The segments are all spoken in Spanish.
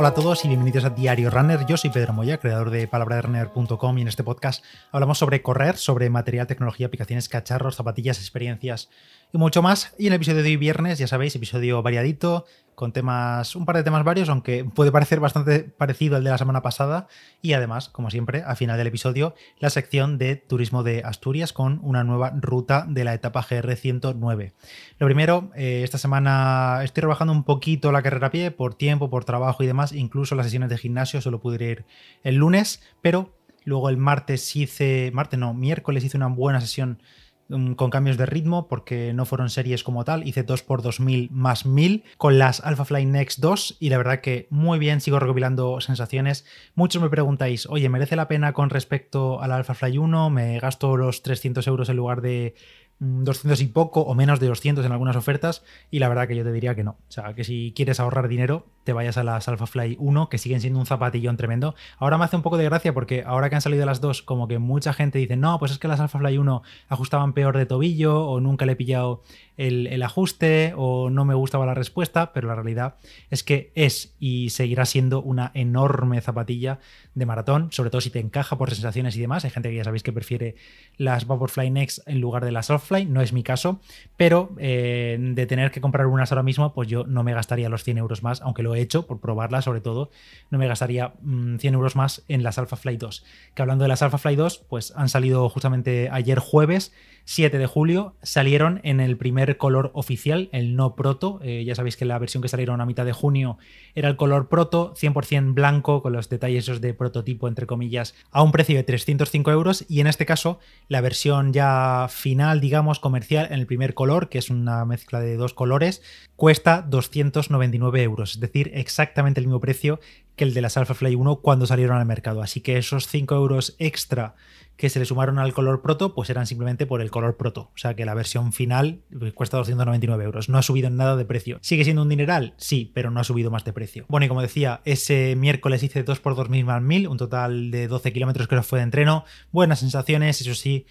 Hola a todos y bienvenidos a Diario Runner. Yo soy Pedro Moya, creador de palabraderunner.com y en este podcast hablamos sobre correr, sobre material, tecnología, aplicaciones, cacharros, zapatillas, experiencias y mucho más. Y en el episodio de hoy viernes, ya sabéis, episodio variadito, con temas, un par de temas varios, aunque puede parecer bastante parecido al de la semana pasada. Y además, como siempre, al final del episodio, la sección de turismo de Asturias con una nueva ruta de la etapa GR 109. Lo primero, eh, esta semana estoy rebajando un poquito la carrera a pie por tiempo, por trabajo y demás. Incluso las sesiones de gimnasio solo pude ir el lunes, pero luego el martes hice, martes no, miércoles hice una buena sesión con cambios de ritmo porque no fueron series como tal, hice 2x2000 más 1000 con las Alphafly Next 2 y la verdad que muy bien, sigo recopilando sensaciones. Muchos me preguntáis, oye, ¿merece la pena con respecto a la Alphafly 1? ¿Me gasto los 300 euros en lugar de 200 mm, y poco o menos de 200 en algunas ofertas y la verdad que yo te diría que no. O sea, que si quieres ahorrar dinero, te vayas a las Alpha Fly 1, que siguen siendo un zapatillón tremendo. Ahora me hace un poco de gracia porque ahora que han salido las dos, como que mucha gente dice, no, pues es que las Alpha Fly 1 ajustaban peor de tobillo o nunca le he pillado el, ajuste o no me gustaba la respuesta, pero la realidad es que es y seguirá siendo una enorme zapatilla de maratón, sobre todo si te encaja por sensaciones y demás. Hay gente que ya sabéis que prefiere las Vaporfly Next en lugar de las No es mi caso, pero eh, de tener que comprar unas ahora mismo, pues yo no me gastaría los 100 euros más, aunque lo he hecho por probarla sobre todo, no me gastaría 100 mm, euros más en las Alpha Fly 2. Que hablando de las Alpha Fly 2, pues han salido justamente ayer jueves 7 de julio salieron en el primer color oficial, el no proto. Eh, ya sabéis que la versión que salieron a mitad de junio era el color proto, 100% blanco, con los detalles de prototipo, entre comillas, a un precio de 305 euros. Y en este caso, la versión ya final, digamos, comercial, en el primer color, que es una mezcla de dos colores, cuesta 299 euros. Es decir, exactamente el mismo precio que el de las Alpha Fly 1 cuando salieron al mercado. Así que esos 5 euros extra que se le sumaron al color proto, pues eran simplemente por el color proto. O sea que la versión final pues, cuesta 299 euros. No ha subido en nada de precio. ¿Sigue siendo un dineral? Sí, pero no ha subido más de precio. Bueno, y como decía, ese miércoles hice 2x2 más 1000, un total de 12 kilómetros que fue de entreno. Buenas sensaciones, eso sí,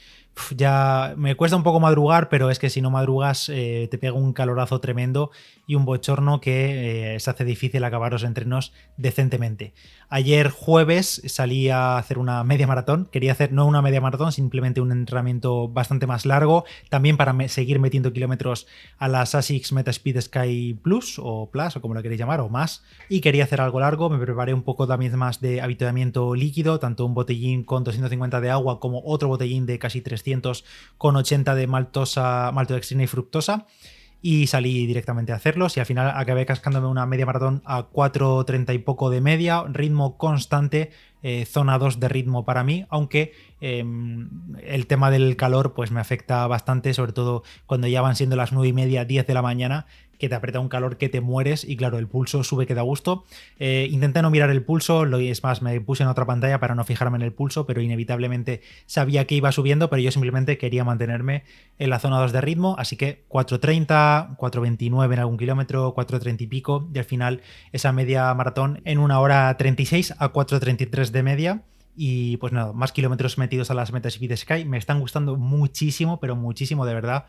ya me cuesta un poco madrugar, pero es que si no madrugas eh, te pega un calorazo tremendo y un bochorno que eh, se hace difícil acabar los entrenos decentemente. Ayer jueves salí a hacer una media maratón, quería hacer no una media maratón, simplemente un entrenamiento bastante más largo, también para seguir metiendo kilómetros a las ASICS Metaspeed Sky Plus o Plus o como lo queréis llamar o más, y quería hacer algo largo, me preparé un poco también más de habituamiento líquido, tanto un botellín con 250 de agua como otro botellín de casi 300 con 80 de maltosa, maltodextrina y fructosa y salí directamente a hacerlos y al final acabé cascándome una media maratón a 4.30 y poco de media, ritmo constante, eh, zona 2 de ritmo para mí, aunque em, el tema del calor pues me afecta bastante, sobre todo cuando ya van siendo las 9 y media, 10 de la mañana que te aprieta un calor que te mueres y claro, el pulso sube que da gusto. Eh, intenté no mirar el pulso, lo, es más, me puse en otra pantalla para no fijarme en el pulso, pero inevitablemente sabía que iba subiendo, pero yo simplemente quería mantenerme en la zona 2 de ritmo, así que 4.30, 4.29 en algún kilómetro, 4.30 y pico, y al final esa media maratón en una hora 36 a 4.33 de media. Y pues nada, más kilómetros metidos a las metas y Sky. Me están gustando muchísimo, pero muchísimo de verdad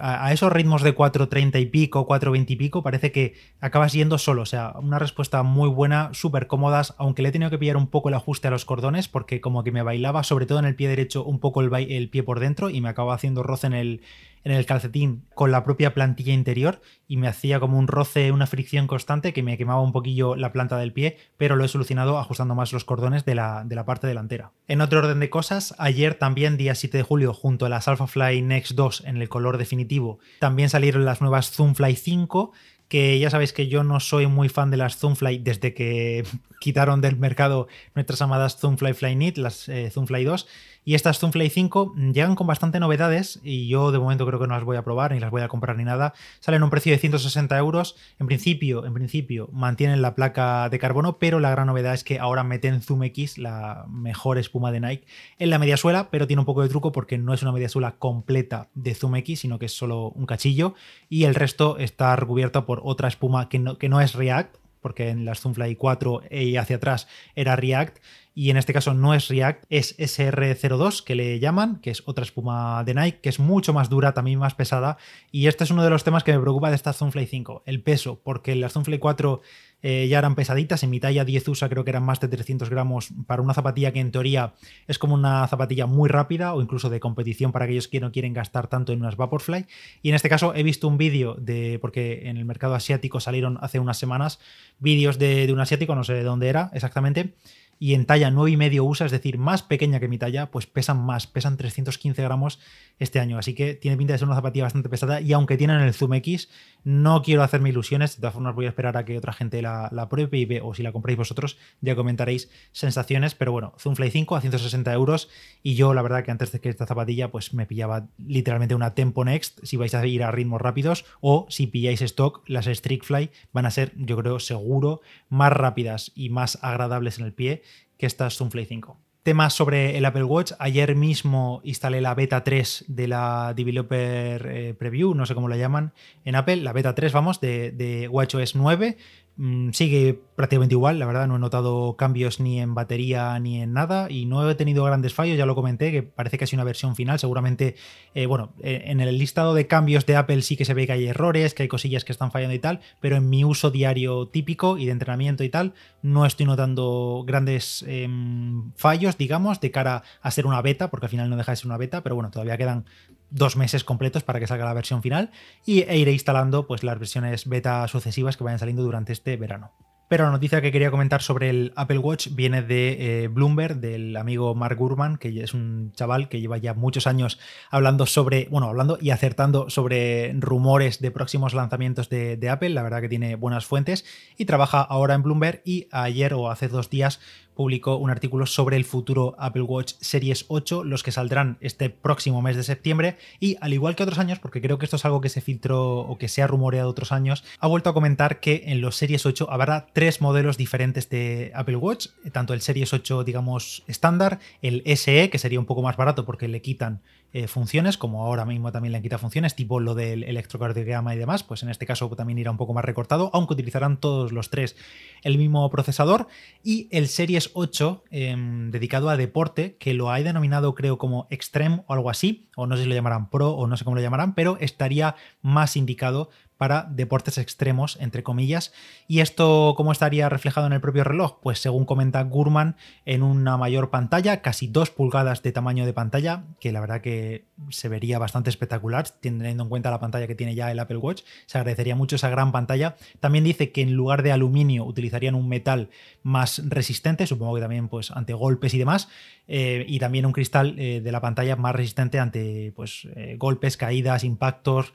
a, esos ritmos de 4.30 y pico, 4.20 y pico, parece que acabas yendo solo. O sea, una respuesta muy buena, súper cómodas, aunque le he tenido que pillar un poco el ajuste a los cordones, porque como que me bailaba, sobre todo en el pie derecho, un poco el, el pie por dentro y me acaba haciendo roce en el, en el calcetín con la propia plantilla interior y me hacía como un roce, una fricción constante que me quemaba un poquillo la planta del pie, pero lo he solucionado ajustando más los cordones de la, de la parte delantera. En otro orden de cosas, ayer también, día 7 de julio, junto a las Alphafly Next 2 en el color definitivo, también salieron las nuevas Zoomfly 5 que ya sabéis que yo no soy muy fan de las Zoomfly desde que quitaron del mercado nuestras amadas Zoomfly Flyknit, las eh, Zoomfly 2, y estas Zoomfly 5 llegan con bastante novedades y yo de momento creo que no las voy a probar ni las voy a comprar ni nada. Salen a un precio de 160 euros. En principio, en principio mantienen la placa de carbono, pero la gran novedad es que ahora meten Zoom X, la mejor espuma de Nike, en la media suela, pero tiene un poco de truco porque no es una media suela completa de Zoom X, sino que es solo un cachillo y el resto está recubierto por otra espuma que no, que no es React, porque en las Zoomfly 4 y hacia atrás era React y en este caso no es React, es SR02 que le llaman, que es otra espuma de Nike, que es mucho más dura, también más pesada. Y este es uno de los temas que me preocupa de esta Zoomfly 5, el peso, porque las Zoomfly 4 eh, ya eran pesaditas, en mi talla 10 USA creo que eran más de 300 gramos para una zapatilla que en teoría es como una zapatilla muy rápida o incluso de competición para aquellos que no quieren gastar tanto en unas Vaporfly. Y en este caso he visto un vídeo de, porque en el mercado asiático salieron hace unas semanas vídeos de, de un asiático, no sé de dónde era exactamente, y en talla 9,5 USA, es decir, más pequeña que mi talla, pues pesan más, pesan 315 gramos este año. Así que tiene pinta de ser una zapatilla bastante pesada y aunque tienen el Zoom X, no quiero hacerme ilusiones. De todas formas, voy a esperar a que otra gente la, pruebe y ve, o si la compréis vosotros, ya comentaréis sensaciones. Pero bueno, Zoom Fly 5 a 160 euros y yo la verdad que antes de que esta zapatilla pues me pillaba literalmente una Tempo Next si vais a ir a ritmos rápidos o si pilláis stock, las Streak Fly van a ser, yo creo, seguro, más rápidas y más agradables en el pie que esta Zoomfly 5. Temas sobre el Apple Watch. Ayer mismo instalé la beta 3 de la Developer eh, Preview, no sé cómo la llaman en Apple, la beta 3, vamos, de, de WatchOS 9. Mm, sigue prácticamente igual, la verdad, no he notado cambios ni en batería ni en nada y no he tenido grandes fallos, ya lo comenté, que parece sido una versión final, seguramente, eh, bueno, eh, en el listado de cambios de Apple sí que se ve que hay errores, que hay cosillas que están fallando y tal, pero en mi uso diario típico y de entrenamiento y tal, no estoy notando grandes em, fallos, digamos, de cara a ser una beta, porque al final no deja de ser una beta, pero bueno, todavía quedan dos meses completos para que salga la versión final y, e iré instalando pues, las versiones beta sucesivas que vayan saliendo durante este verano. Pero la noticia que quería comentar sobre el Apple Watch viene de eh, Bloomberg, del amigo Mark Gurman, que es un chaval que lleva ya muchos años hablando sobre, bueno, hablando y acertando sobre rumores de próximos lanzamientos de, de Apple. La verdad que tiene buenas fuentes y trabaja ahora en Bloomberg y ayer o hace dos días publicó un artículo sobre el futuro Apple Watch Series 8, los que saldrán este próximo mes de septiembre. Y al igual que otros años, porque creo que esto es algo que se filtró o que se ha rumoreado otros años, ha vuelto a comentar que en los Series 8 habrá tres modelos diferentes de Apple Watch, tanto el Series 8, digamos, estándar, el SE, que sería un poco más barato porque le quitan eh, funciones, como ahora mismo también le quita funciones, tipo lo del electrocardiograma y demás, pues en este caso también irá un poco más recortado, aunque utilizarán todos los tres el mismo procesador, y el Series 8 em, dedicado a deporte, que lo ha denominado creo como Extreme o algo así, o no sé si lo llamarán Pro o no sé cómo lo llamarán, pero estaría más indicado para deportes extremos, entre comillas. ¿Y esto cómo estaría reflejado en el propio reloj? Pues según comenta Gurman, en una mayor pantalla, casi 2 pulgadas de tamaño de pantalla, que la verdad que se vería bastante espectacular, teniendo en cuenta la pantalla que tiene ya el Apple Watch. Se agradecería mucho esa gran pantalla. También dice que en lugar de aluminio utilizarían un metal más resistente, supongo que también pues ante golpes y demás, eh, y también un cristal eh, de la pantalla más resistente ante pues, eh, golpes, caídas, impactos,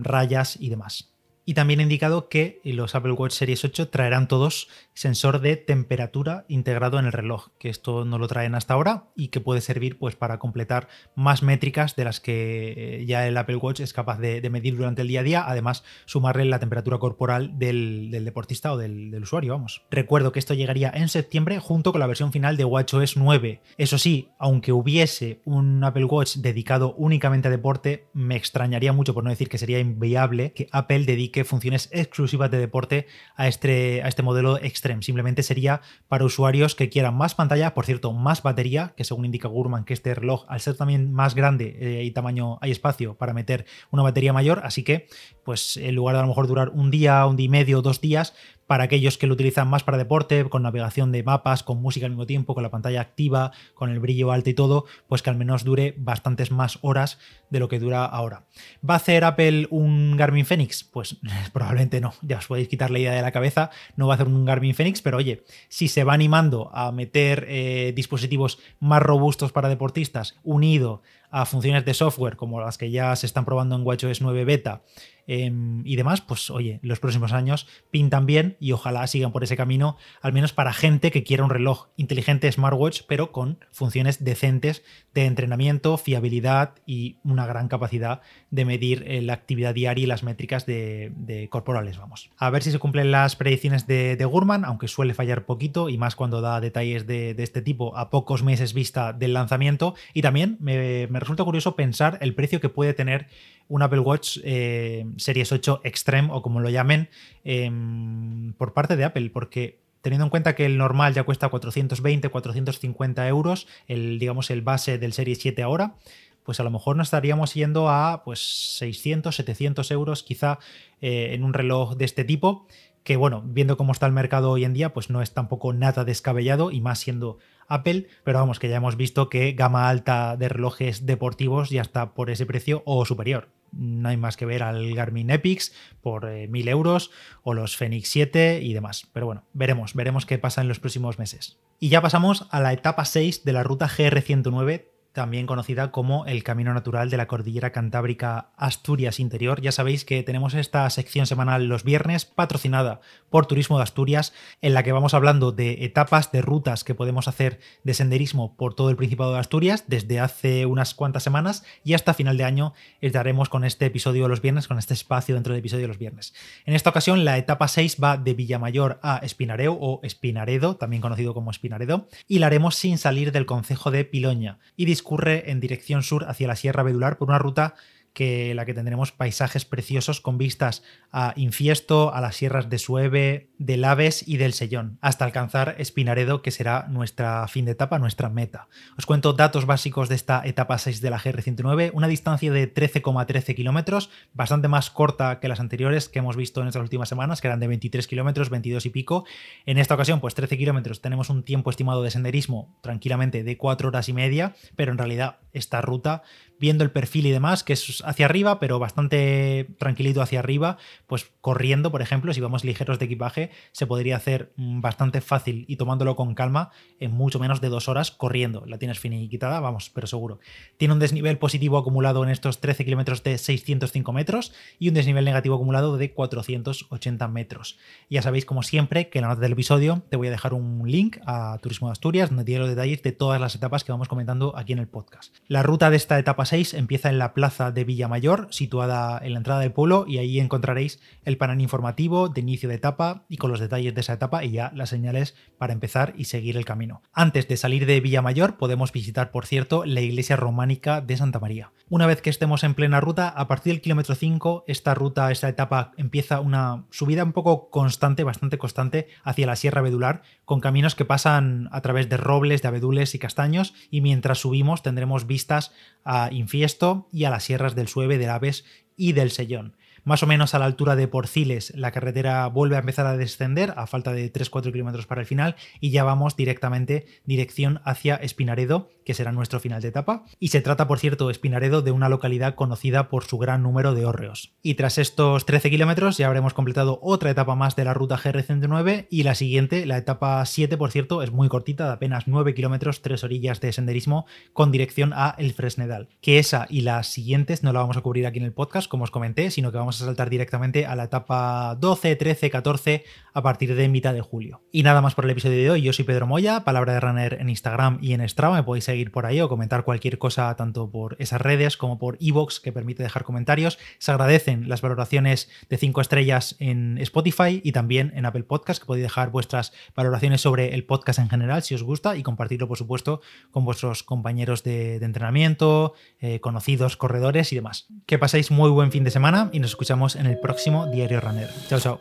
rayas y demás. Y también ha indicado que los Apple Watch Series 8 traerán todos sensor de temperatura integrado en el reloj, que esto no lo traen hasta ahora y que puede servir pues, para completar más métricas de las que eh, ya el Apple Watch es capaz de, medir durante el día a día, además sumarle la temperatura corporal del, deportista o del, usuario, vamos. Recuerdo que esto llegaría en septiembre junto con la versión final de WatchOS 9. Eso sí, aunque hubiese un Apple Watch dedicado únicamente a deporte, me extrañaría mucho, por no decir que sería inviable, que Apple dedique funciones exclusivas de deporte a este, a este modelo Extreme. Simplemente sería para usuarios que quieran más pantalla, por cierto, más batería, que según indica Gurman que este reloj, al ser también más grande eh, y tamaño, hay espacio para meter una batería mayor, así que pues en lugar de a lo mejor durar un día, un día y medio, dos días, para aquellos que lo utilizan más para deporte, con navegación de mapas, con música al mismo tiempo, con la pantalla activa, con el brillo alto y todo, pues que al menos dure bastantes más horas de lo que dura ahora. ¿Va a hacer Apple un Garmin Fenix? Pues probablemente no, ya os podéis quitar la idea de la cabeza, no va a hacer un Garmin Fenix, pero oye, si se va animando a meter eh, dispositivos más robustos para deportistas, unido a funciones de software como las que ya se están probando en WatchOS 9 Beta, Em, y demás, pues oye, los próximos años pintan bien y ojalá sigan por ese camino, al menos para gente que quiera un reloj inteligente smartwatch, pero con funciones decentes de entrenamiento, fiabilidad y una gran capacidad de medir eh, la actividad diaria y las métricas de, corporales, vamos. A ver si se cumplen las predicciones de, Gurman, aunque suele fallar poquito y más cuando da detalles de, este tipo a pocos meses vista del lanzamiento. Y también me resulta curioso pensar el precio que puede tener un Apple Watch eh, Series 8 Extreme o como lo llamen em, por parte de Apple, porque teniendo en cuenta que el normal ya cuesta 420, 450 euros, el, digamos el base del Serie 7 ahora, pues a lo mejor nos estaríamos yendo a pues 600, 700 euros quizá eh, en un reloj de este tipo que bueno, viendo cómo está el mercado hoy en día, pues no es tampoco nada descabellado y más siendo Apple, pero vamos, que ya hemos visto que gama alta de relojes deportivos ya está por ese precio o superior. No hay más que ver al Garmin Epix por 1000 eh, euros o los Fenix 7 y demás. Pero bueno, veremos, veremos qué pasa en los próximos meses. Y ya pasamos a la etapa 6 de la ruta GR109 también conocida como el Camino Natural de la Cordillera Cantábrica Asturias Interior. Ya sabéis que tenemos esta sección semanal los viernes patrocinada por Turismo de Asturias, en la que vamos hablando de etapas, de rutas que podemos hacer de senderismo por todo el Principado de Asturias desde hace unas cuantas semanas y hasta final de año estaremos con este episodio de los viernes, con este espacio dentro del episodio de los viernes. En esta ocasión la etapa 6 va de Villamayor a Espinareo o Espinaredo, también conocido como Espinaredo, y la haremos sin salir del concejo de Piloña y discurre en dirección sur hacia la Sierra Bedular por una ruta que la que tendremos paisajes preciosos con vistas a Infiesto, a las sierras de Sueve, del Aves y del Sellón, hasta alcanzar Espinaredo, que será nuestra fin de etapa, nuestra meta. Os cuento datos básicos de esta etapa 6 de la GR109, una distancia de 13,13 kilómetros, bastante más corta que las anteriores que hemos visto en estas últimas semanas, que eran de 23 kilómetros, 22 y pico. En esta ocasión, pues 13 kilómetros, tenemos un tiempo estimado de senderismo tranquilamente de 4 horas y media, pero en realidad esta ruta viendo el perfil y demás, que es hacia arriba, pero bastante tranquilito hacia arriba, pues corriendo, por ejemplo, si vamos ligeros de equipaje, se podría hacer bastante fácil y tomándolo con calma en mucho menos de dos horas corriendo. La tienes finiquitada, vamos, pero seguro. Tiene un desnivel positivo acumulado en estos 13 kilómetros de 605 metros y un desnivel negativo acumulado de 480 metros. Ya sabéis, como siempre, que en la nota del episodio te voy a dejar un link a Turismo de Asturias, donde tiene los detalles de todas las etapas que vamos comentando aquí en el podcast. La ruta de esta etapa 6 empieza en la plaza de Villamayor, situada en la entrada del pueblo, y ahí encontraréis el panel informativo de inicio de etapa y con los detalles de esa etapa y ya las señales para empezar y seguir el camino. Antes de salir de Villamayor podemos visitar, por cierto, la iglesia románica de Santa María. Una vez que estemos en plena ruta, a partir del kilómetro 5, esta ruta, esta etapa empieza una subida un poco constante, bastante constante, hacia la Sierra Abedular, con caminos que pasan a través de robles, de abedules y castaños, y mientras subimos tendremos vistas a Infiesto y a las sierras del Sueve, del Aves y del Sellón más o menos a la altura de Porciles, la carretera vuelve a empezar a descender a falta de 3-4 kilómetros para el final y ya vamos directamente dirección hacia Espinaredo, que será nuestro final de etapa. Y se trata, por cierto, Espinaredo de una localidad conocida por su gran número de hórreos. Y tras estos 13 kilómetros ya habremos completado otra etapa más de la ruta GR109 y la siguiente, la etapa 7, por cierto, es muy cortita, de apenas 9 kilómetros, 3 orillas de senderismo con dirección a El Fresnedal. Que esa y las siguientes no la vamos a cubrir aquí en el podcast, como os comenté, sino que vamos a saltar directamente a la etapa 12, 13, 14 a partir de mitad de julio. Y nada más por el episodio de hoy. Yo soy Pedro Moya, palabra de runner en Instagram y en Strava. Me podéis seguir por ahí o comentar cualquier cosa tanto por esas redes como por Evox que permite dejar comentarios. Se agradecen las valoraciones de 5 estrellas en Spotify y también en Apple Podcast, que podéis dejar vuestras valoraciones sobre el podcast en general si os gusta y compartirlo, por supuesto, con vuestros compañeros de, entrenamiento, eh, conocidos, corredores y demás. Que paséis muy buen fin de semana y nos escuchamos en el próximo Diario Runner. Chao, chao.